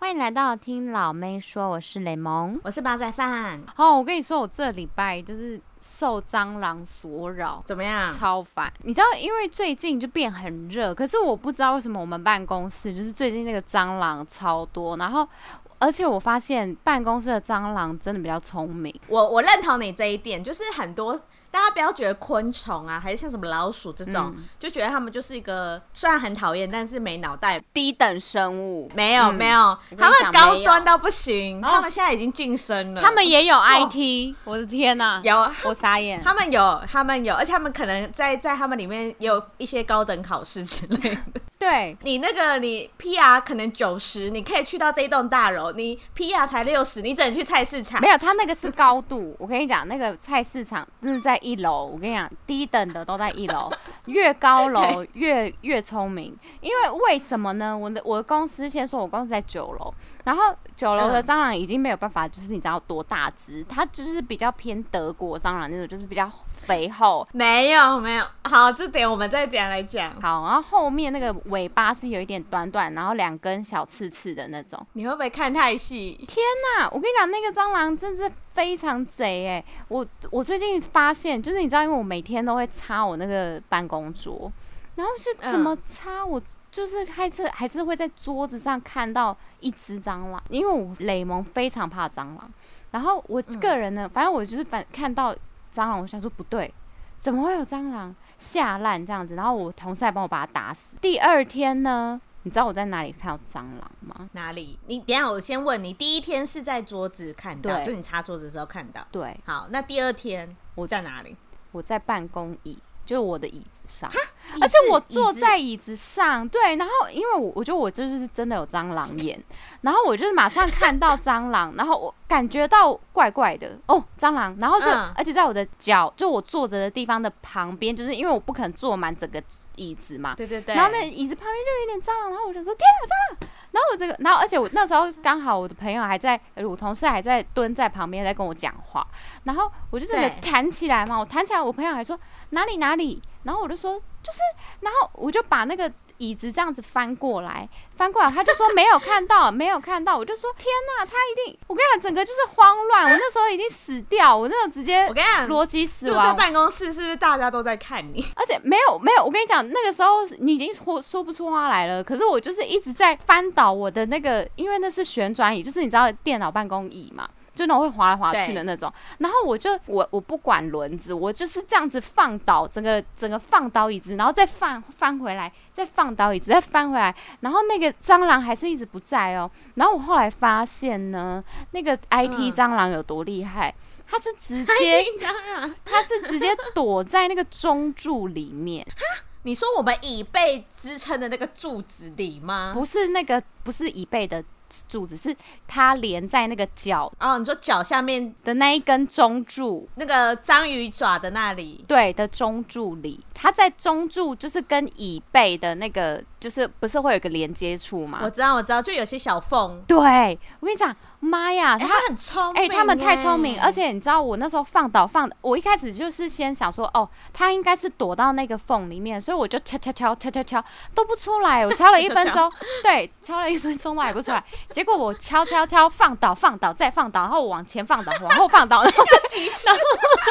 欢迎来到听老妹说，我是雷蒙，我是八仔饭。哦，我跟你说，我这礼拜就是受蟑螂所扰，怎么样？超烦。你知道，因为最近就变很热，可是我不知道为什么我们办公室就是最近那个蟑螂超多，然后而且我发现办公室的蟑螂真的比较聪明。我我认同你这一点，就是很多。大家不要觉得昆虫啊，还是像什么老鼠这种，嗯、就觉得他们就是一个虽然很讨厌，但是没脑袋低等生物。没有、嗯、没有，他们高端到不行，他们现在已经晋升了。他们也有 IT，、哦、我的天哪、啊！有，我傻眼。他们有，他们有，而且他们可能在在他们里面也有一些高等考试之类的。对，你那个你 PR 可能九十，你可以去到这一栋大楼，你 PR 才六十，你只能去菜市场。没有，他那个是高度。我跟你讲，那个菜市场真的在一楼。我跟你讲，低等的都在一楼，越高楼越越聪明。因为为什么呢？我的我的公司先说，我公司在九楼，然后九楼的蟑螂已经没有办法，就是你知道多大只，它就是比较偏德国蟑螂那种，就是比较。肥厚没有没有，好，这点我们再点来讲。好，然后后面那个尾巴是有一点短短，然后两根小刺刺的那种。你会不会看太细？天哪！我跟你讲，那个蟑螂真是非常贼哎！我我最近发现，就是你知道，因为我每天都会擦我那个办公桌，然后是怎么擦，我就是还是还是会在桌子上看到一只蟑螂，因为我雷蒙非常怕蟑螂。然后我个人呢，反正我就是反看到。蟑螂，我想说不对，怎么会有蟑螂下烂这样子？然后我同事还帮我把它打死。第二天呢，你知道我在哪里看到蟑螂吗？哪里？你等下，我先问你，第一天是在桌子看到，就你擦桌子的时候看到。对，好，那第二天我在哪里？我在办公椅。就是我的椅子上，而且我坐在椅子上，对，然后因为我我觉得我就是真的有蟑螂眼，然后我就是马上看到蟑螂，然后我感觉到怪怪的哦，蟑螂，然后就、嗯、而且在我的脚，就我坐着的地方的旁边，就是因为我不可能坐满整个椅子嘛，对对对，然后那椅子旁边就有点蟑螂，然后我就说天哪，蟑螂！然后我这个，然后而且我那时候刚好我的朋友还在，我同事还在蹲在旁边在跟我讲话，然后我就真的弹起来嘛，我弹起来，我朋友还说哪里哪里，然后我就说就是，然后我就把那个。椅子这样子翻过来，翻过来，他就说没有看到，没有看到。我就说天哪，他一定，我跟你讲，整个就是慌乱。我那时候已经死掉，我那种直接，我跟你讲，逻辑死亡。在办公室是不是大家都在看你？而且没有没有，我跟你讲，那个时候你已经说说不出话来了。可是我就是一直在翻倒我的那个，因为那是旋转椅，就是你知道电脑办公椅嘛。就那种会滑来滑去的那种，然后我就我我不管轮子，我就是这样子放倒整个整个放倒椅子，然后再放翻回来，再放倒椅子，再翻回来，然后那个蟑螂还是一直不在哦。然后我后来发现呢，那个 IT 蟑螂有多厉害，它是直接它是直接躲在那个中柱里面。你说我们椅背支撑的那个柱子里吗？不是那个，不是椅背的。柱子是它连在那个脚哦，你说脚下面的那一根中柱，那个章鱼爪的那里，对的中柱里，它在中柱就是跟椅背的那个，就是不是会有个连接处吗？我知道，我知道，就有些小缝。对，我跟你讲。妈呀，他、欸、很聪明哎、欸，他们太聪明，而且你知道我那时候放倒放，我一开始就是先想说，哦，他应该是躲到那个缝里面，所以我就敲敲敲敲敲敲都不出来，我敲了一分钟，对，敲了一分钟都还不出来，结果我敲敲敲放倒放倒再放倒，然后我往前放倒往后放倒，然后再 然后，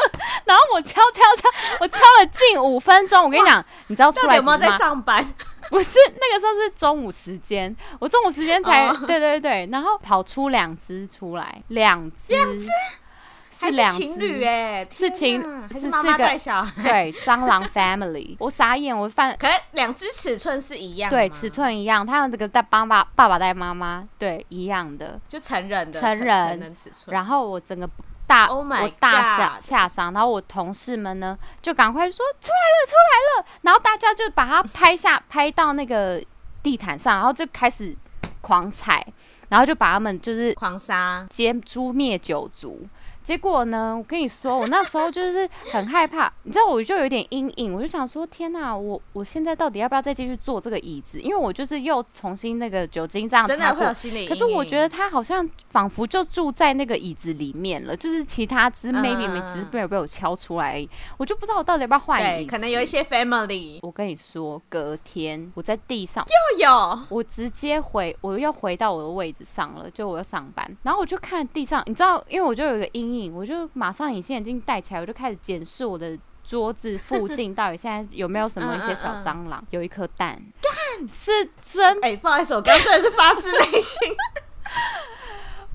然后我敲敲敲，我敲了近五分钟，我跟你讲，你知道出来有没有在上班？不是那个时候是中午时间，我中午时间才、oh. 对对对，然后跑出两只出来，两只，两只？是两情侣哎，是情是妈妈带小孩，对，蟑螂 family，我傻眼，我犯，可是两只尺寸是一样，对，尺寸一样，他们这个带帮爸爸爸带妈妈，对，一样的，就成人的成人，成人尺寸，然后我整个。大，oh、我大下下伤，然后我同事们呢就赶快说出来了，出来了，然后大家就把它拍下，拍到那个地毯上，然后就开始狂踩，然后就把他们就是狂杀，歼诛灭九族。结果呢，我跟你说，我那时候就是很害怕，你知道，我就有点阴影，我就想说，天哪，我我现在到底要不要再继续坐这个椅子？因为我就是又重新那个酒精这样真的会有心理。可是我觉得他好像仿佛就住在那个椅子里面了，就是其他只 maybe 没只是被被我敲出来而已，我就不知道我到底要不要换椅子。可能有一些 family。我跟你说，隔天我在地上又有，我直接回，我又回到我的位置上了，就我要上班，然后我就看地上，你知道，因为我就有一个阴影，我就马上隐形眼镜戴起来，我就开始检视我的桌子附近 到底现在有没有什么一些小蟑螂，有一颗蛋，蛋是真，哎、欸，不好意思，我真的是发自内心。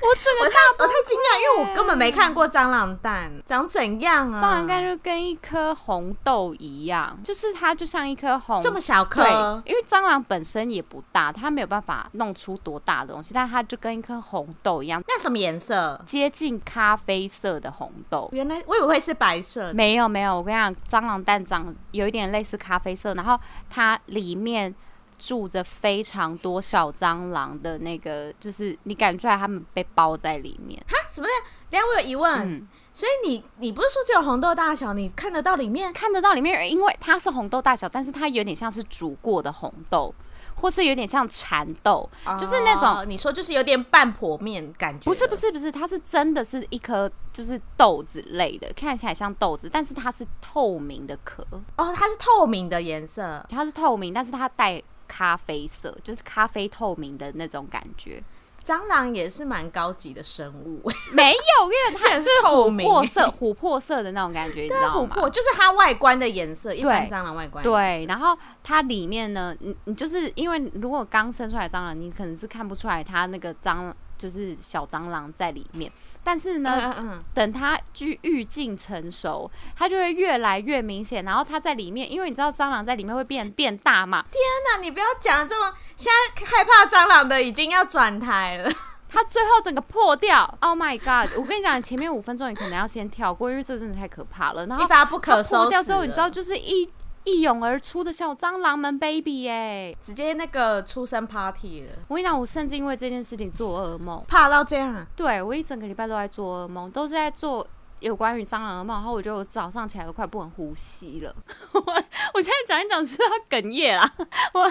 我整个大我太惊讶，因为我根本没看过蟑螂蛋长怎样啊！蟑螂蛋就跟一颗红豆一样，就是它就像一颗红这么小颗。对，因为蟑螂本身也不大，它没有办法弄出多大的东西，但它就跟一颗红豆一样。那什么颜色？接近咖啡色的红豆。原来我以为会是白色的。没有没有，我跟你讲，蟑螂蛋长有一点类似咖啡色，然后它里面。住着非常多小蟑螂的那个，就是你感觉出来他们被包在里面。哈？什么的？等下我有疑问。嗯、所以你你不是说只有红豆大小，你看得到里面？看得到里面，因为它是红豆大小，但是它有点像是煮过的红豆，或是有点像蚕豆，哦、就是那种你说就是有点半剖面感觉。不是不是不是，它是真的是一颗就是豆子类的，看起来像豆子，但是它是透明的壳。哦，它是透明的颜色，它是透明，但是它带。咖啡色，就是咖啡透明的那种感觉。蟑螂也是蛮高级的生物，没有，因为它就是琥珀色、琥珀色的那种感觉，你知道吗？就是它外观的颜色，一般蟑螂外观。对，然后它里面呢，你你就是因为如果刚生出来蟑螂，你可能是看不出来它那个蟑。就是小蟑螂在里面，但是呢，嗯等它愈愈进成熟，它就会越来越明显。然后它在里面，因为你知道蟑螂在里面会变变大嘛。天哪，你不要讲这么，现在害怕蟑螂的已经要转台了。它最后整个破掉，Oh my god！我跟你讲，前面五分钟你可能要先跳过，因为这真的太可怕了。然后一发不可收掉之后，你知道就是一。一涌而出的小蟑螂们，baby 哎，直接那个出生 party 了。我跟你讲，我甚至因为这件事情做噩梦，怕到这样。对，我一整个礼拜都在做噩梦，都是在做。有关于蟑螂的梦，然后我觉得我早上起来都快不能呼吸了。我我现在讲一讲就要哽咽啦，我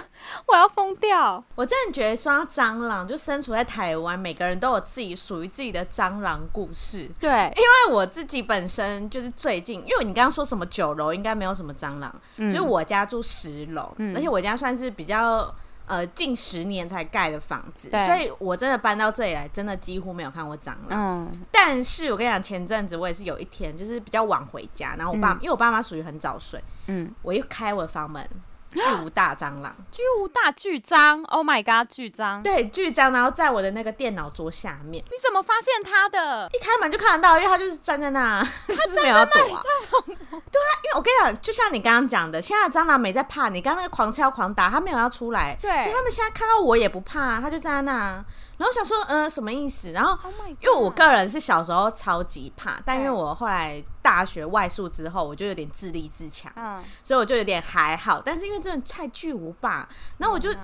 我要疯掉。我真的觉得说到蟑螂，就身处在台湾，每个人都有自己属于自己的蟑螂故事。对，因为我自己本身就是最近，因为你刚刚说什么九楼应该没有什么蟑螂，嗯、就是我家住十楼，嗯、而且我家算是比较。呃，近十年才盖的房子，所以我真的搬到这里来，真的几乎没有看过蟑螂。嗯，但是我跟你讲，前阵子我也是有一天，就是比较晚回家，然后我爸，嗯、因为我爸妈属于很早睡，嗯，我一开我的房门。巨无大蟑螂，巨无大巨蟑，Oh my god，巨蟑，对，巨蟑，然后在我的那个电脑桌下面。你怎么发现它的？一开门就看得到，因为它就是站在那，它 是没有要躲啊。对啊，因为我跟你讲，就像你刚刚讲的，现在蟑螂没在怕你，刚刚那个狂敲狂打，它没有要出来，对，所以他们现在看到我也不怕，它就站在那。然后想说，嗯、呃，什么意思？然后，oh、因为我个人是小时候超级怕，但因为我后来大学外宿之后，我就有点自立自强，嗯，所以我就有点还好。但是因为真的太巨无霸，然后我就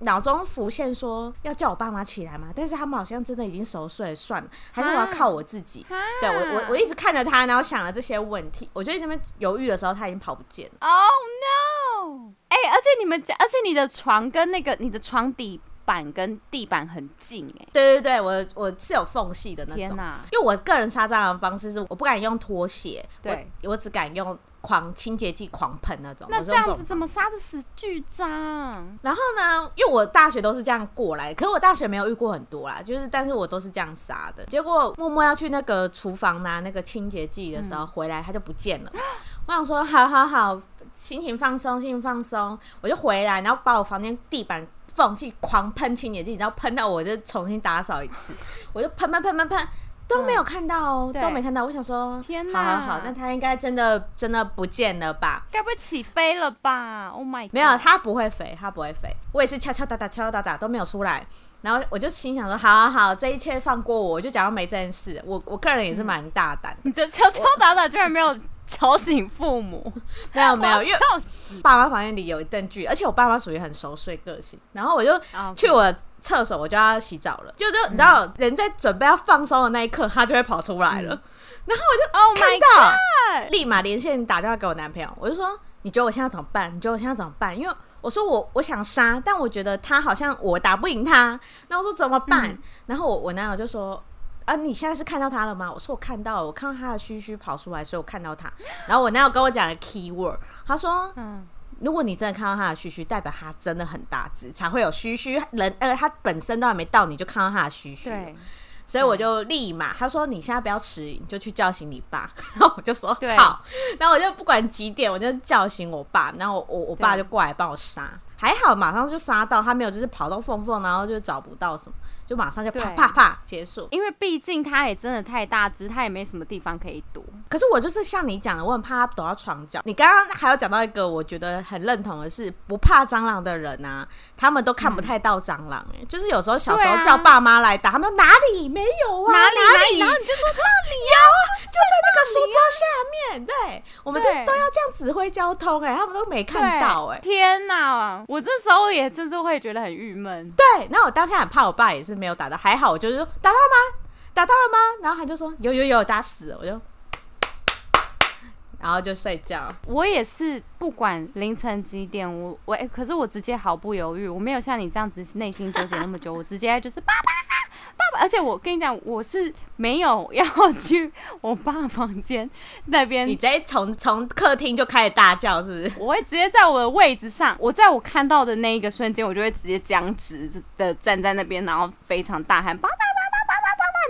脑中浮现说要叫我爸妈起来嘛，但是他们好像真的已经熟睡了，算了，还是我要靠我自己。对我，我我一直看着他，然后想了这些问题。我就在那边犹豫的时候，他已经跑不见了。Oh no！哎、欸，而且你们家，而且你的床跟那个你的床底。板跟地板很近哎、欸，对对对，我我是有缝隙的那种。天哪！因为我个人杀蟑螂的方式是，我不敢用拖鞋，对我，我只敢用狂清洁剂狂喷那种。那这样子怎么杀得死巨蟑？然后呢，因为我大学都是这样过来，可是我大学没有遇过很多啦，就是但是我都是这样杀的。结果默默要去那个厨房拿那个清洁剂的时候，嗯、回来它就不见了。我想说，好好好，心情放松，心情放松，我就回来，然后把我房间地板。放弃狂喷清洁剂，然后喷到我就重新打扫一次，我就喷喷喷喷喷都没有看到哦，嗯、都没看到。我想说，天哪，好好好，那它应该真的真的不见了吧？该不会起飞了吧？Oh my！没有，它不会飞，它不会飞。我也是敲敲打打，敲敲打打都没有出来。然后我就心想说，好好好，这一切放过我，我就假装没这件事。我我个人也是蛮大胆、嗯，你的敲敲打打居然没有 吵醒父母。没 有没有，因为爸妈房间里有一段剧，而且我爸妈属于很熟睡个性，然后我就去我厕所，我就要洗澡了，就就你知道，嗯、人在准备要放松的那一刻，他就会跑出来了，嗯、然后我就哦看到，哦、立马连线打电话给我男朋友，我就说，你觉得我现在怎么办？你觉得我现在怎么办？因为我说我我想杀，但我觉得他好像我打不赢他，那我说怎么办？嗯、然后我我男友就说啊，你现在是看到他了吗？我说我看到了，我看到他的须须跑出来，所以我看到他。然后我男友跟我讲了 key word，他说，嗯，如果你真的看到他的须须，代表他真的很大只，才会有须须。人呃，他本身都还没到，你就看到他的须须。对。所以我就立马，他说你现在不要迟疑，你就去叫醒你爸。然后我就说对好，然后我就不管几点，我就叫醒我爸，然后我我爸就过来帮我杀，还好马上就杀到，他没有就是跑到缝缝，然后就找不到什么。就马上就啪啪啪结束，因为毕竟它也真的太大只，它也没什么地方可以躲。可是我就是像你讲的，我很怕它躲到床角。你刚刚还有讲到一个，我觉得很认同的是，不怕蟑螂的人啊，他们都看不太到蟑螂。哎，就是有时候小时候叫爸妈来打，他们说哪里没有啊？哪里哪里？然后你就说那里有啊，就在那个书桌下面。对，我们都都要这样指挥交通，哎，他们都没看到。哎，天哪！我这时候也真是会觉得很郁闷。对，那我当下很怕我爸也是。没有打到，还好，我就是说打到了吗？打到了吗？然后他就说有有有打死，我就，然后就睡觉。我也是，不管凌晨几点，我我、欸、可是我直接毫不犹豫，我没有像你这样子内心纠结那么久，我直接就是爸爸。爸爸，而且我跟你讲，我是没有 要去我爸房间那边。你直接从从客厅就开始大叫，是不是？我会直接在我的位置上，我在我看到的那一个瞬间，我就会直接僵直的站在那边，然后非常大喊爸爸。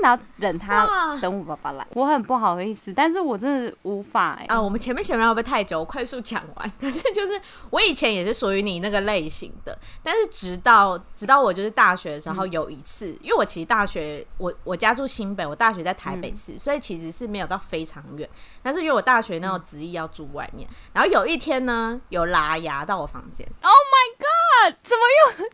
然后等他等我爸爸来，我很不好意思，但是我真的无法啊！我们前面前面会不会太久？我快速讲完。可是就是我以前也是属于你那个类型的，但是直到直到我就是大学的时候有一次，嗯、因为我其实大学我我家住新北，我大学在台北市，嗯、所以其实是没有到非常远。但是因为我大学那种执意要住外面，嗯、然后有一天呢，有拉牙到我房间。Oh my god！怎么又？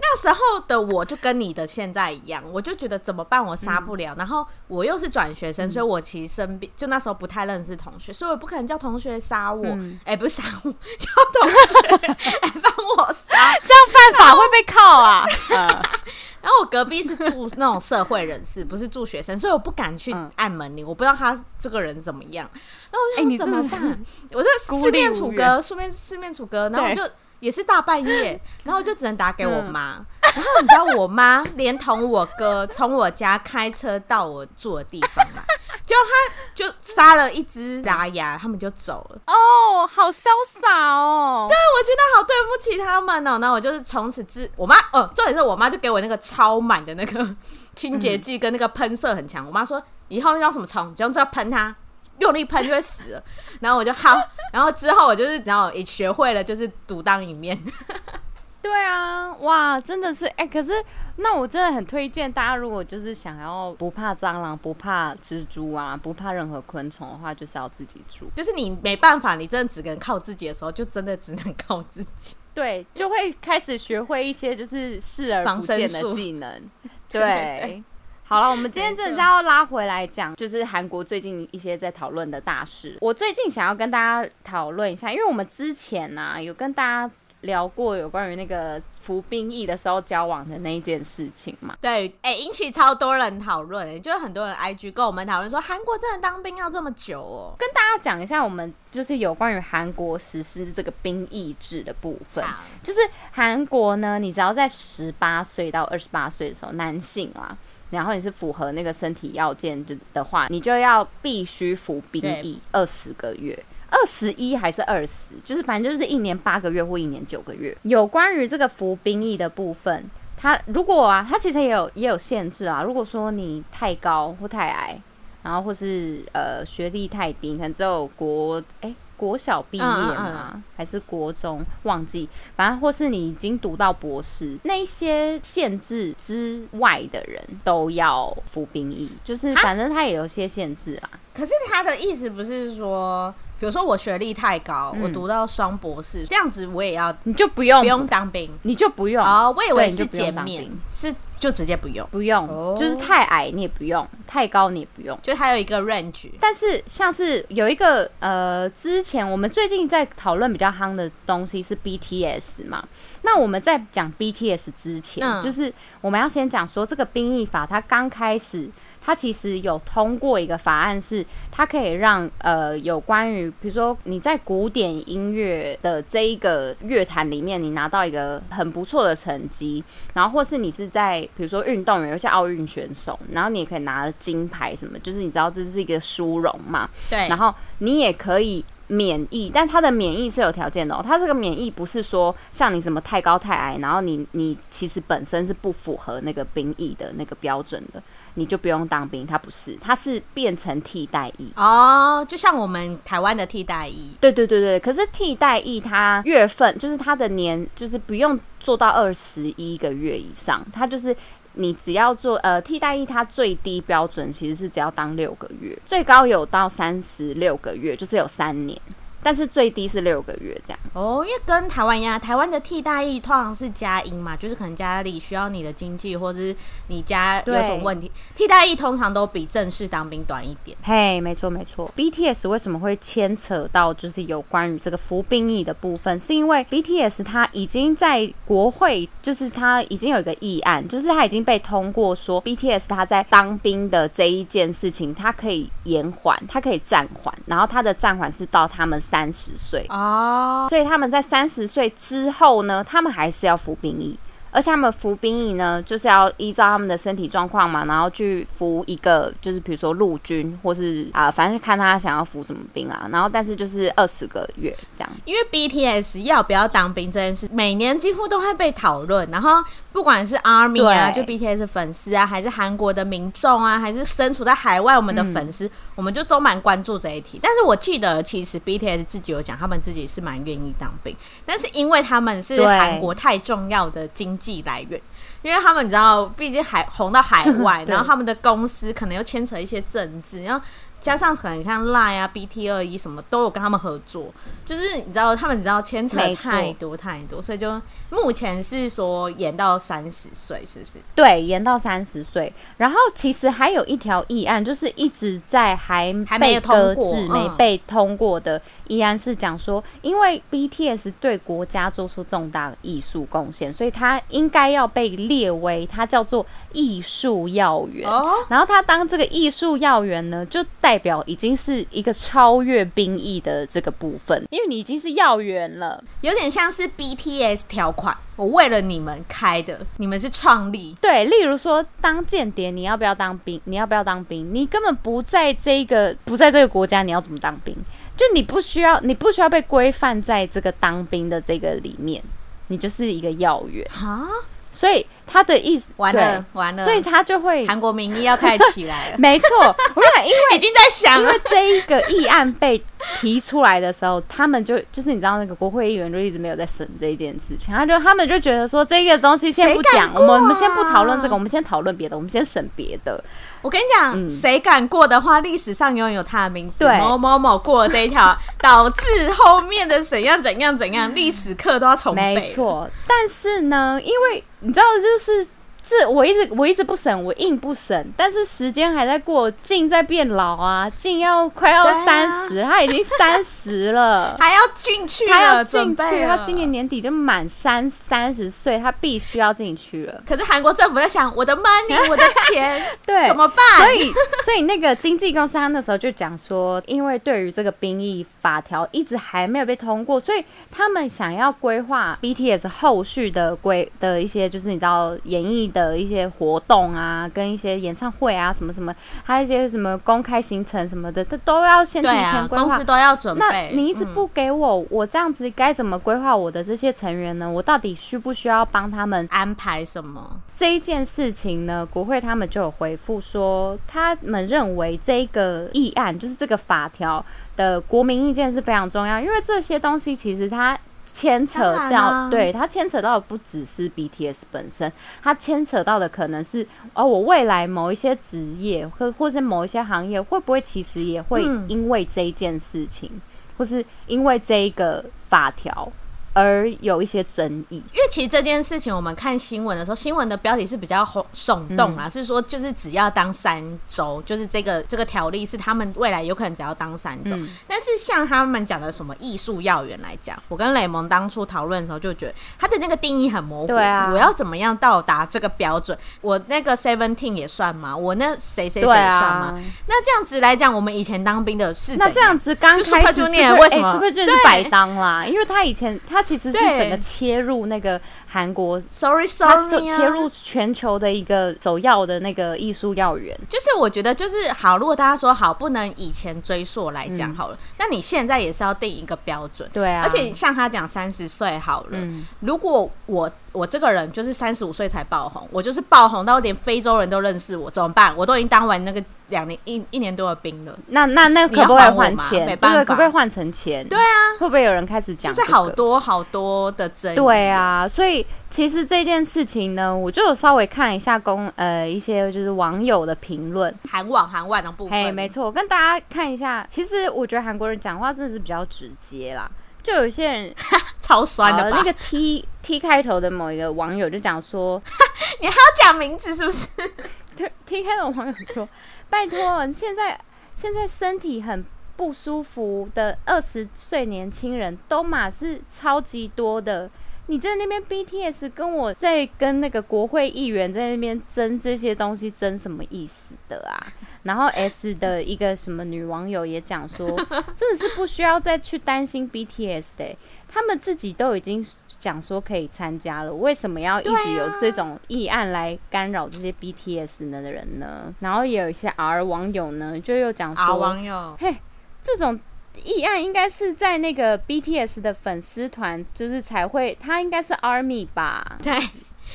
那时候的我就跟你的现在一样，我就觉得怎么办？我杀不了，嗯、然后我又是转学生，所以我其实身边就那时候不太认识同学，所以我不可能叫同学杀我。哎、嗯欸，不是杀我，叫同学来帮我杀，这样犯法会被铐啊。然后我隔壁是住那种社会人士，不是住学生，所以我不敢去按门铃，我不知道他这个人怎么样。然后我就说怎么办？欸、我就四面楚歌，四面四面楚歌，然后我就。也是大半夜，然后就只能打给我妈。嗯、然后你知道，我妈连同我哥从我家开车到我住的地方来，就他就杀了一只拉牙，他们就走了。哦，好潇洒哦！对，我觉得好对不起他们哦。那我就是从此之我妈哦，重点是我妈就给我那个超满的那个清洁剂跟那个喷射很强。我妈说以后遇到什么虫，就用这个喷它。用力喷就会死了，然后我就好，然后之后我就是然后也学会了，就是独当一面。对啊，哇，真的是哎、欸，可是那我真的很推荐大家，如果就是想要不怕蟑螂、不怕蜘蛛啊、不怕任何昆虫的话，就是要自己住。就是你没办法，你真的只能靠自己的时候，就真的只能靠自己。对，就会开始学会一些就是视而不见的技能。对。好了，我们今天真的要拉回来讲，就是韩国最近一些在讨论的大事。我最近想要跟大家讨论一下，因为我们之前呢、啊、有跟大家聊过有关于那个服兵役的时候交往的那一件事情嘛。对，哎、欸，引起超多人讨论，就是很多人 IG 跟我们讨论说，韩国真的当兵要这么久哦。跟大家讲一下，我们就是有关于韩国实施这个兵役制的部分，就是韩国呢，你只要在十八岁到二十八岁的时候，男性啊。然后你是符合那个身体要件的的话，你就要必须服兵役二十个月，二十一还是二十，就是反正就是一年八个月或一年九个月。有关于这个服兵役的部分，它如果啊，它其实也有也有限制啊。如果说你太高或太矮，然后或是呃学历太低，可能只有国哎。国小毕业吗？嗯嗯嗯，还是国中？忘记，反正或是你已经读到博士，那些限制之外的人都要服兵役，就是反正他也有些限制啦。可是他的意思不是说，比如说我学历太高，嗯、我读到双博士，这样子我也要，你就不用不用当兵，你就不用哦。我以为是减免，是。就直接不用，不用，哦、就是太矮你也不用，太高你也不用，就还有一个 range。但是像是有一个呃，之前我们最近在讨论比较夯的东西是 BTS 嘛，那我们在讲 BTS 之前，嗯、就是我们要先讲说这个兵役法它刚开始。它其实有通过一个法案，是它可以让呃有关于，比如说你在古典音乐的这一个乐坛里面，你拿到一个很不错的成绩，然后或是你是在比如说运动员，有些奥运选手，然后你也可以拿了金牌什么，就是你知道这是一个殊荣嘛。对。然后你也可以免疫，但它的免疫是有条件的哦。它这个免疫不是说像你什么太高太矮，然后你你其实本身是不符合那个兵役的那个标准的。你就不用当兵，它不是，它是变成替代役哦，就像我们台湾的替代役。对对对对，可是替代役它月份就是它的年，就是不用做到二十一个月以上，它就是你只要做呃替代役，它最低标准其实是只要当六个月，最高有到三十六个月，就是有三年。但是最低是六个月这样哦，因为跟台湾一样，台湾的替代役通常是加音嘛，就是可能家里需要你的经济，或者是你家有什么问题，替代役通常都比正式当兵短一点。嘿，没错没错。BTS 为什么会牵扯到就是有关于这个服兵役的部分？是因为 BTS 它已经在国会，就是它已经有一个议案，就是它已经被通过说 BTS 它在当兵的这一件事情，它可以延缓，它可以暂缓，然后它的暂缓是到他们。三十岁哦，所以他们在三十岁之后呢，他们还是要服兵役。而且他们服兵役呢，就是要依照他们的身体状况嘛，然后去服一个，就是比如说陆军，或是啊、呃，反正看他想要服什么兵啊。然后，但是就是二十个月这样。因为 BTS 要不要当兵这件事，每年几乎都会被讨论。然后，不管是 ARMY 啊，就 BTS 粉丝啊，还是韩国的民众啊，还是身处在海外我们的粉丝，嗯、我们就都蛮关注这一题。但是我记得，其实 BTS 自己有讲，他们自己是蛮愿意当兵，但是因为他们是韩国太重要的经济来源，因为他们你知道，毕竟海红到海外，然后他们的公司可能又牵扯一些政治，然后。加上很像 Line 啊、BT 二一什么都有跟他们合作，就是你知道他们你知道牵扯太多太多，所以就目前是说延到三十岁，是不是？对，延到三十岁。然后其实还有一条议案，就是一直在还还没搁置、没被通过的议案，是讲说，因为 BTS 对国家做出重大艺术贡献，所以他应该要被列为他叫做艺术要员。然后他当这个艺术要员呢，就带。代表已经是一个超越兵役的这个部分，因为你已经是要员了，有点像是 BTS 条款，我为了你们开的，你们是创立。对，例如说当间谍，你要不要当兵？你要不要当兵？你根本不在这个不在这个国家，你要怎么当兵？就你不需要，你不需要被规范在这个当兵的这个里面，你就是一个要员哈，所以。他的意思完了完了，所以他就会韩国民意要开始起来了。没错，我想因为 已经在想，因为这一个议案被提出来的时候，他们就就是你知道那个国会议员就一直没有在审这一件事情，他就他们就觉得说这个东西先不讲，啊、我们我们先不讨论这个，我们先讨论别的，我们先审别的。我跟你讲，谁、嗯、敢过的话，历史上永远有他的名字。对某某某过了这一条，导致后面的怎样怎样怎样，历史课都要重背。没错，但是呢，因为。你知道，就是这是这我一直我一直不省，我硬不省，但是时间还在过，静在变老啊，静要快要三十，啊，他已经 三十了，还要进去，他要进去，他今年年底就满三三十岁，他必须要进去了。可是韩国政府在想，我的 money，我的钱，对，怎么办？所以，所以那个经纪公司他那时候就讲说，因为对于这个兵役法条一直还没有被通过，所以他们想要规划 BTS 后续的规的一些。就是你知道演艺的一些活动啊，跟一些演唱会啊，什么什么，还有一些什么公开行程什么的，这都要先提前规划，公司都要准备。那你一直不给我，嗯、我这样子该怎么规划我的这些成员呢？我到底需不需要帮他们安排什么？这一件事情呢？国会他们就有回复说，他们认为这个议案就是这个法条的国民意见是非常重要，因为这些东西其实它。牵扯到，对，它牵扯到的不只是 BTS 本身，它牵扯到的可能是哦，我未来某一些职业或或是某一些行业会不会其实也会因为这一件事情，嗯、或是因为这一个法条而有一些争议。因为其实这件事情，我们看新闻的时候，新闻的标题是比较耸动啊，嗯、是说就是只要当三周，就是这个这个条例是他们未来有可能只要当三周。嗯、但是像他们讲的什么艺术要员来讲，我跟雷蒙当初讨论的时候就觉得他的那个定义很模糊。对啊，我要怎么样到达这个标准？我那个 seventeen 也算吗？我那谁谁谁算吗？啊、那这样子来讲，我们以前当兵的是那这样子刚开始为什么是白当啦，因为他以前他其实是整个切入那个韩国，sorry sorry，切入全球的一个首要的那个艺术要员。就是我觉得就是好，如果大家说好不能以前追溯来讲好了，嗯、那你现在也是要定一个标准。对啊，而且像他讲三十岁好了，嗯、如果我。我这个人就是三十五岁才爆红，我就是爆红到连非洲人都认识我，怎么办？我都已经当完那个两年一一年多的兵了。那那那可不可以换钱？没办法，可不可以换成钱？对啊，会不会有人开始讲、这个？就是好多好多的争议。对啊，所以其实这件事情呢，我就有稍微看一下公呃一些就是网友的评论，韩网韩外的部分。嘿，没错，我跟大家看一下。其实我觉得韩国人讲话真的是比较直接啦。就有些人 超酸的吧？那个 T T 开头的某一个网友就讲说，你还要讲名字是不是？对，T 开头的网友说，拜托，现在现在身体很不舒服的二十岁年轻人都嘛是超级多的。你在那边 BTS 跟我在跟那个国会议员在那边争这些东西，争什么意思的啊？然后 S 的一个什么女网友也讲说，真的是不需要再去担心 BTS 的、他们自己都已经讲说可以参加了，为什么要一直有这种议案来干扰这些 BTS 呢的人呢？然后也有一些 R 网友呢，就又讲说，R 网友，嘿，这种。议案应该是在那个 BTS 的粉丝团，就是才会，他应该是 ARMY 吧？对，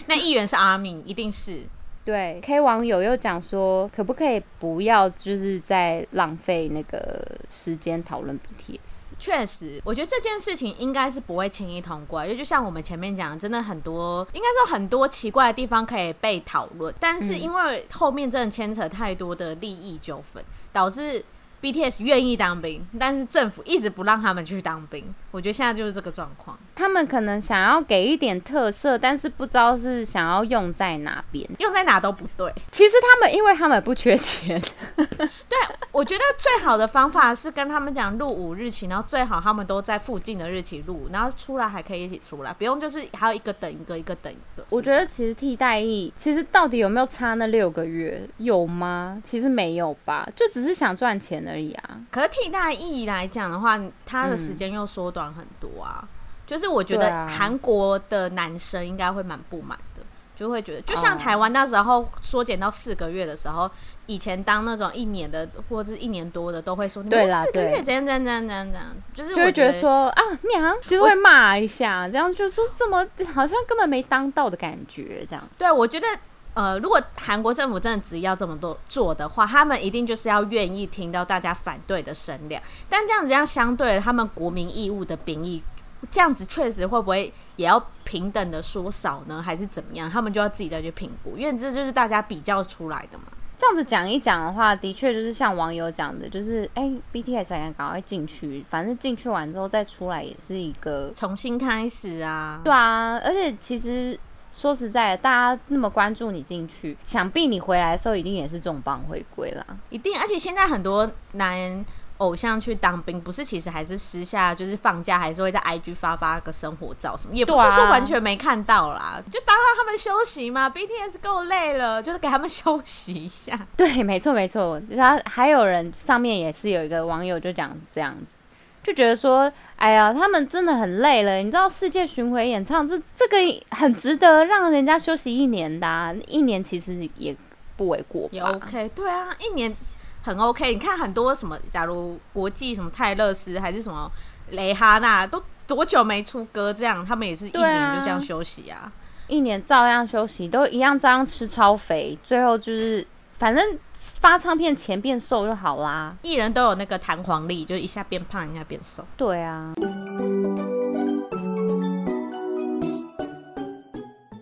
那议员是 ARMY，一定是。对，K 网友又讲说，可不可以不要就是在浪费那个时间讨论 BTS？确实，我觉得这件事情应该是不会轻易通过，因为就像我们前面讲的，真的很多，应该说很多奇怪的地方可以被讨论，但是因为后面真的牵扯太多的利益纠纷，导致。BTS 愿意当兵，但是政府一直不让他们去当兵。我觉得现在就是这个状况。他们可能想要给一点特色，但是不知道是想要用在哪边，用在哪都不对。其实他们，因为他们不缺钱。对，我觉得最好的方法是跟他们讲入伍日期，然后最好他们都在附近的日期入伍，然后出来还可以一起出来，不用就是还有一个等一个，一个等一个。我觉得其实替代役，其实到底有没有差那六个月？有吗？其实没有吧，就只是想赚钱而已啊。可是替代意义来讲的话，他的时间又缩短很多啊。嗯、就是我觉得韩国的男生应该会蛮不满的，就会觉得，就像台湾那时候缩减到四个月的时候，以前当那种一年的或者是一年多的都会说，你们，四个月怎样怎样怎样怎样，就是就会觉得说啊娘，就会骂一下，这样就说这么好像根本没当到的感觉，这样。对，我觉得。呃，如果韩国政府真的执意要这么多做的话，他们一定就是要愿意听到大家反对的声量。但这样子，这样相对他们国民义务的兵役，这样子确实会不会也要平等的缩少呢？还是怎么样？他们就要自己再去评估，因为这就是大家比较出来的嘛。这样子讲一讲的话，的确就是像网友讲的，就是哎、欸，BTS 才赶快进去，反正进去完之后再出来也是一个重新开始啊。对啊，而且其实。说实在的，大家那么关注你进去，想必你回来的时候一定也是重磅回归啦，一定。而且现在很多男偶像去当兵，不是其实还是私下，就是放假还是会在 IG 发发个生活照什么，也不是说完全没看到啦，啊、就当让他们休息嘛。BTS 够累了，就是给他们休息一下。对，没错没错。然后还有人上面也是有一个网友就讲这样子。就觉得说，哎呀，他们真的很累了。你知道，世界巡回演唱这这个很值得让人家休息一年的啊，一年其实也不为过吧？也 OK，对啊，一年很 OK。你看很多什么，假如国际什么泰勒斯还是什么蕾哈娜，都多久没出歌？这样他们也是一年就这样休息啊，啊一年照样休息，都一样照样吃超肥，最后就是反正。发唱片前变瘦就好啦，艺人都有那个弹簧力，就一下变胖，一下变瘦。对啊。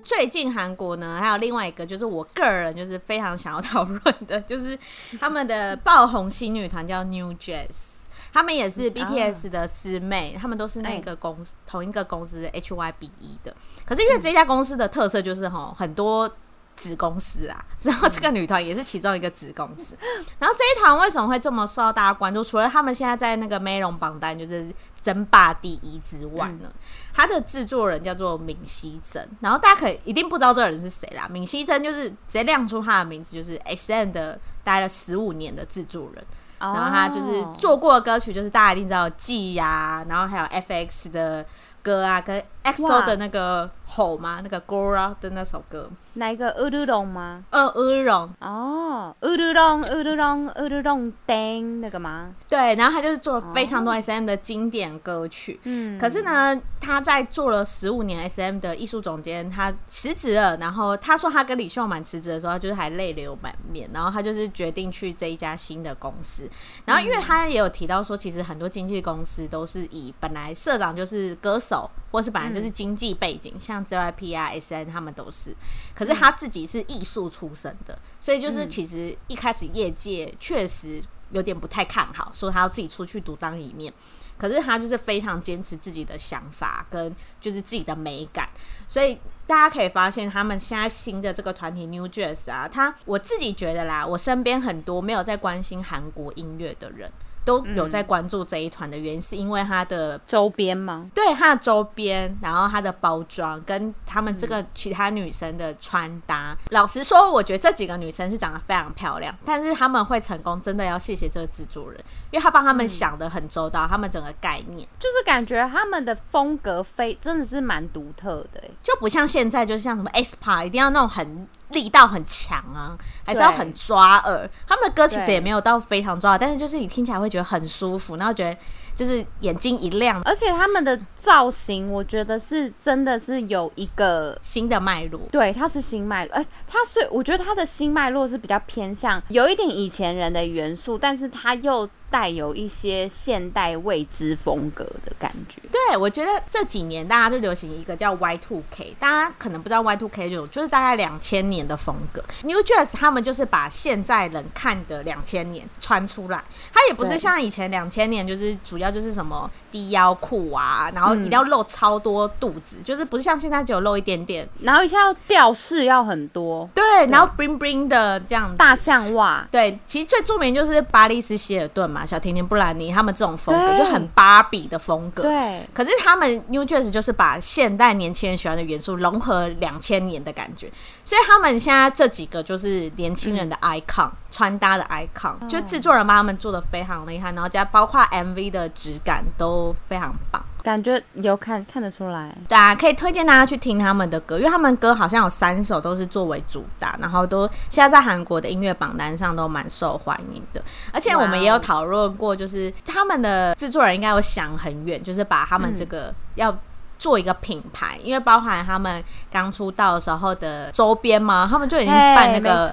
最近韩国呢，还有另外一个，就是我个人就是非常想要讨论的，就是他们的爆红新女团叫 New Jeans。他们也是 BTS 的师妹，他们都是那个公司同一个公司 HYBE 的。可是因为这家公司的特色就是哈很多。子公司啊，然后这个女团也是其中一个子公司。然后这一团为什么会这么受到大家关注？除了他们现在在那个美容榜单就是争霸第一之外呢，他的制作人叫做闵熙珍。然后大家可以一定不知道这个人是谁啦。闵熙珍就是直接亮出他的名字，就是 SM 的待了十五年的制作人。然后他就是做过的歌曲，就是大家一定知道《G》呀，然后还有 FX 的歌啊，跟 EXO 的那个。吼吗？那个 Gora 的那首歌，哪一个乌鲁龙吗？呃，乌鲁龙哦，乌鲁龙，乌鲁龙，乌鲁龙，叮那个吗？对，然后他就是做了非常多 SM 的经典歌曲。嗯，可是呢，他在做了十五年 SM 的艺术总监，他辞职了。然后他说他跟李秀满辞职的时候，他就是还泪流满面。然后他就是决定去这一家新的公司。然后因为他也有提到说，其实很多经纪公司都是以本来社长就是歌手，或是本来就是经济背景，像。JYP 啊、SN 他们都是，可是他自己是艺术出身的，嗯、所以就是其实一开始业界确实有点不太看好，说他要自己出去独当一面。可是他就是非常坚持自己的想法跟就是自己的美感，所以大家可以发现他们现在新的这个团体 New Jeans 啊，他我自己觉得啦，我身边很多没有在关心韩国音乐的人。都有在关注这一团的原因，是因为它的周边吗？对，它的周边，然后它的包装跟他们这个其他女生的穿搭。嗯、老实说，我觉得这几个女生是长得非常漂亮，但是他们会成功，真的要谢谢这个制作人，因为他帮他们想的很周到，嗯、他们整个概念就是感觉他们的风格非真的是蛮独特的，就不像现在，就是像什么 aespa 一定要那种很。力道很强啊，还是要很抓耳。他们的歌其实也没有到非常抓耳，但是就是你听起来会觉得很舒服，然后觉得就是眼睛一亮。而且他们的造型，我觉得是真的是有一个新的脉络。对，它是新脉络。哎，它是我觉得它的新脉络是比较偏向有一点以前人的元素，但是它又。带有一些现代未知风格的感觉。对，我觉得这几年大家就流行一个叫 Y Two K，大家可能不知道 Y Two K 就就是大概两千年的风格。New Jeans 他们就是把现在人看的两千年穿出来，它也不是像以前两千年就是主要就是什么低腰裤啊，然后一定要露超多肚子，嗯、就是不是像现在只有露一点点，然后一下要吊饰要很多，对，然后 bling bling 的这样大象袜，对，其实最著名就是巴黎斯希尔顿嘛。小甜甜布兰妮他们这种风格就很芭比的风格，对。可是他们 New Jeans 就是把现代年轻人喜欢的元素融合两千年的感觉，所以他们现在这几个就是年轻人的 icon，、嗯、穿搭的 icon，、嗯、就制作人把他们做的非常厉害，然后加包括 MV 的质感都非常棒。感觉有看看得出来，对啊，可以推荐大家去听他们的歌，因为他们歌好像有三首都是作为主打，然后都现在在韩国的音乐榜单上都蛮受欢迎的。而且我们也有讨论过，就是他们的制作人应该有想很远，就是把他们这个要做一个品牌，嗯、因为包含他们刚出道的时候的周边嘛，他们就已经办那个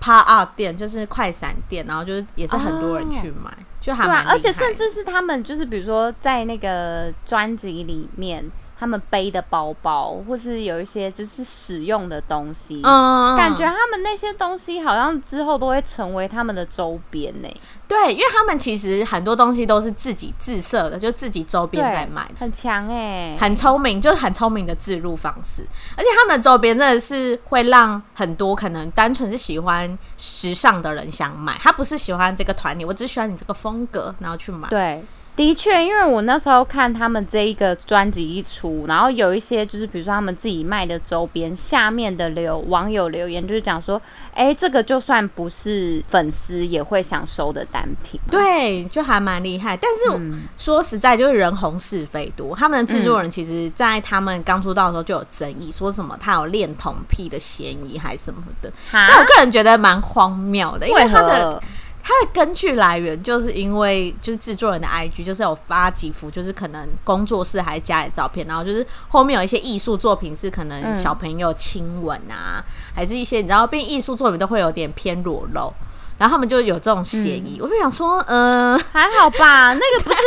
pop up 店，就是快闪店，然后就是也是很多人去买。哦就还蛮而且甚至是他们，就是比如说在那个专辑里面。他们背的包包，或是有一些就是使用的东西，嗯，感觉他们那些东西好像之后都会成为他们的周边呢。对，因为他们其实很多东西都是自己自设的，就自己周边在卖，很强哎，很聪明，就是很聪明的自入方式。而且他们的周边真的是会让很多可能单纯是喜欢时尚的人想买，他不是喜欢这个团体，我只喜欢你这个风格，然后去买。对。的确，因为我那时候看他们这一个专辑一出，然后有一些就是比如说他们自己卖的周边，下面的留网友留言就是讲说，哎、欸，这个就算不是粉丝也会想收的单品，对，就还蛮厉害。但是、嗯、说实在，就是人红是非多，他们的制作人其实在他们刚出道的时候就有争议，说什么他有恋童癖的嫌疑还是什么的，那我个人觉得蛮荒谬的，因为他的。它的根据来源就是因为就是制作人的 IG 就是有发几幅就是可能工作室还是家里的照片，然后就是后面有一些艺术作品是可能小朋友亲吻啊，嗯、还是一些你知道，毕竟艺术作品都会有点偏裸露，然后他们就有这种嫌疑。嗯、我就想说，嗯、呃，还好吧，那个不是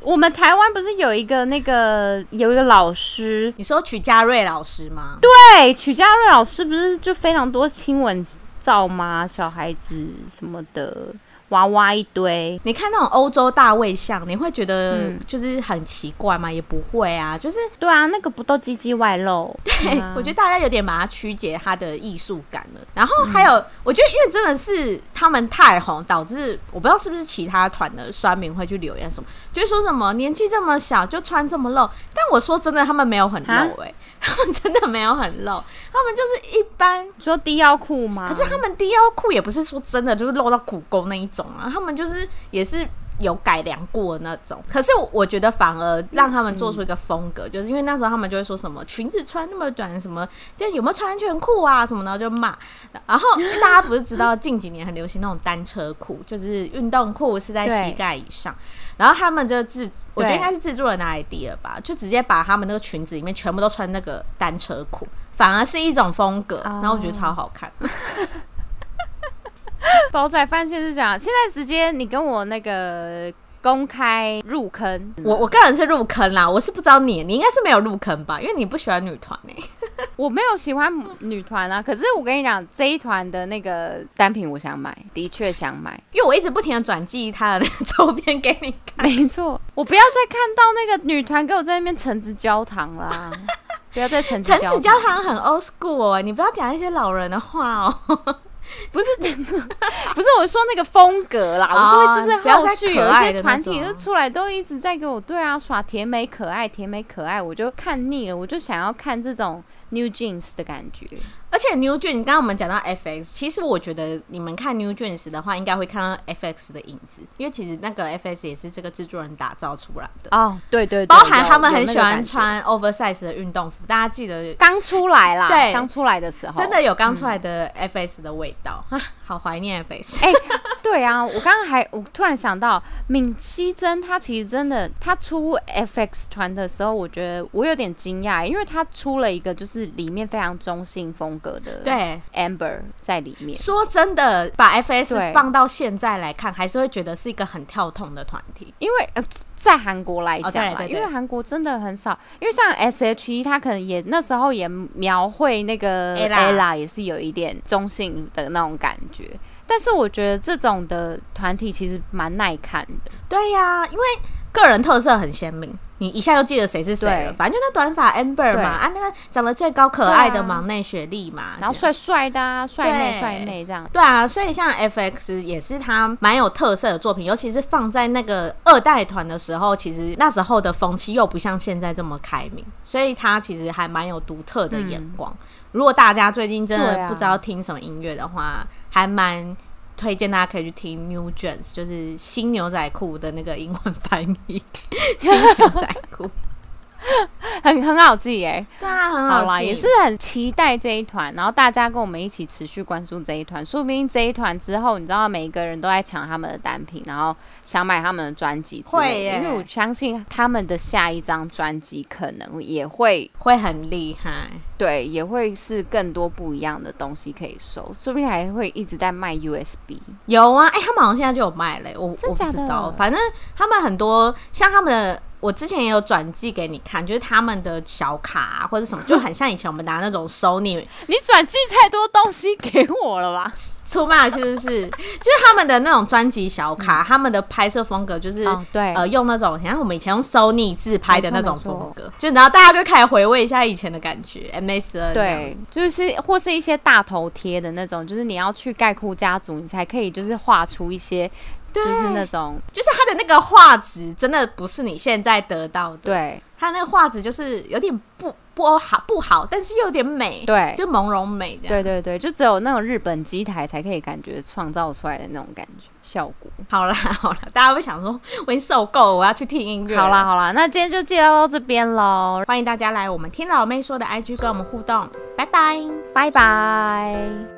我们台湾不是有一个那个有一个老师，你说曲家瑞老师吗？对，曲家瑞老师不是就非常多亲吻照吗？小孩子什么的。娃娃一堆。你看那种欧洲大卫像，你会觉得就是很奇怪吗？嗯、也不会啊，就是对啊，那个不都唧唧外露？对，啊、我觉得大家有点把它曲解它的艺术感了。然后还有，嗯、我觉得因为真的是他们太红，导致我不知道是不是其他团的酸民会去留言什么，就是说什么年纪这么小就穿这么露。但我说真的，他们没有很露哎、欸。他们真的没有很露，他们就是一般说低腰裤吗？可是他们低腰裤也不是说真的就是露到骨沟那一种啊，他们就是也是有改良过的那种。可是我觉得反而让他们做出一个风格，嗯、就是因为那时候他们就会说什么裙子穿那么短，什么就有没有穿安全裤啊什么的就骂。然后大家不是知道近几年很流行那种单车裤，就是运动裤是在膝盖以上，然后他们就自。我觉得应该是制作人的 idea 吧，就直接把他们那个裙子里面全部都穿那个单车裤，反而是一种风格，然后我觉得超好看。宝仔饭现是讲，现在直接你跟我那个。公开入坑，我我个人是入坑啦，我是不知道你，你应该是没有入坑吧，因为你不喜欢女团呢、欸。我没有喜欢女团啊，可是我跟你讲，这一团的那个单品我想买，的确想买，因为我一直不停的转寄他的那 个周边给你看。没错，我不要再看到那个女团给我在那边橙子焦糖啦，不要再橙子焦糖。橙子焦糖很 old school 哎、欸，你不要讲一些老人的话哦、喔。不是，不是我说那个风格啦，我说就是后续有一些团体就出来都一直在给我对啊耍甜美可爱，甜美可爱，我就看腻了，我就想要看这种 New Jeans 的感觉。而且 New Jeans，刚刚我们讲到 FX，其实我觉得你们看 New Jeans 的话，应该会看到 FX 的影子，因为其实那个 FX 也是这个制作人打造出来的。哦，对对对，包含他们很喜欢穿 oversize 的运动服，大家记得刚出来啦，对，刚出来的时候，真的有刚出来的 FX 的味道、嗯、啊，好怀念 FX。哎、欸，对啊，我刚刚还我突然想到，闵熙珍她其实真的，她出 FX 团的时候，我觉得我有点惊讶，因为她出了一个就是里面非常中性风格的，对。Amber 在里面，说真的，把 FS 放到现在来看，还是会觉得是一个很跳痛的团体。因为呃，在韩国来讲啊，因为韩国真的很少，因为像 S.H.E，他可能也那时候也描绘那个 Ella 也是有一点中性的那种感觉。但是我觉得这种的团体其实蛮耐看的。对呀，因为个人特色很鲜明。你一下就记得谁是谁了，反正就那短发 Amber 嘛，啊，那个长得最高可爱的忙内雪莉嘛，然后帅帅的帅妹帅妹这样，对。啊，所以像 FX 也是他蛮有特色的作品，尤其是放在那个二代团的时候，其实那时候的风气又不像现在这么开明，所以他其实还蛮有独特的眼光。如果大家最近真的不知道听什么音乐的话，还蛮。推荐大家可以去听 New Jeans，就是新牛仔裤的那个英文翻译，新牛仔裤。很很好记耶，对啊，很好记。好，也是很期待这一团，然后大家跟我们一起持续关注这一团，说不定这一团之后，你知道每一个人都在抢他们的单品，然后想买他们的专辑，会耶，因为我相信他们的下一张专辑可能也会会很厉害，对，也会是更多不一样的东西可以收，说不定还会一直在卖 USB。有啊，哎、欸，他们好像现在就有卖嘞，我我不知道，反正他们很多像他们的。我之前也有转寄给你看，就是他们的小卡、啊、或者什么，就很像以前我们拿那种 Sony。你转寄太多东西给我了吧？出卖其实是，就是他们的那种专辑小卡，嗯、他们的拍摄风格就是，哦、对，呃，用那种像我们以前用 Sony 自拍的那种风格，就然后大家就开始回味一下以前的感觉。MSN 对，就是或是一些大头贴的那种，就是你要去盖库家族，你才可以就是画出一些。就是那种，就是它的那个画质真的不是你现在得到的。对，它那个画质就是有点不不好不好，但是又有点美。对，就朦胧美这样。对对对，就只有那种日本机台才可以感觉创造出来的那种感觉效果。好啦 好啦，大家会想说我已经受够了，我要去听音乐。好啦好啦，那今天就介绍到这边喽。欢迎大家来我们听老妹说的 IG 跟我们互动。拜拜拜拜。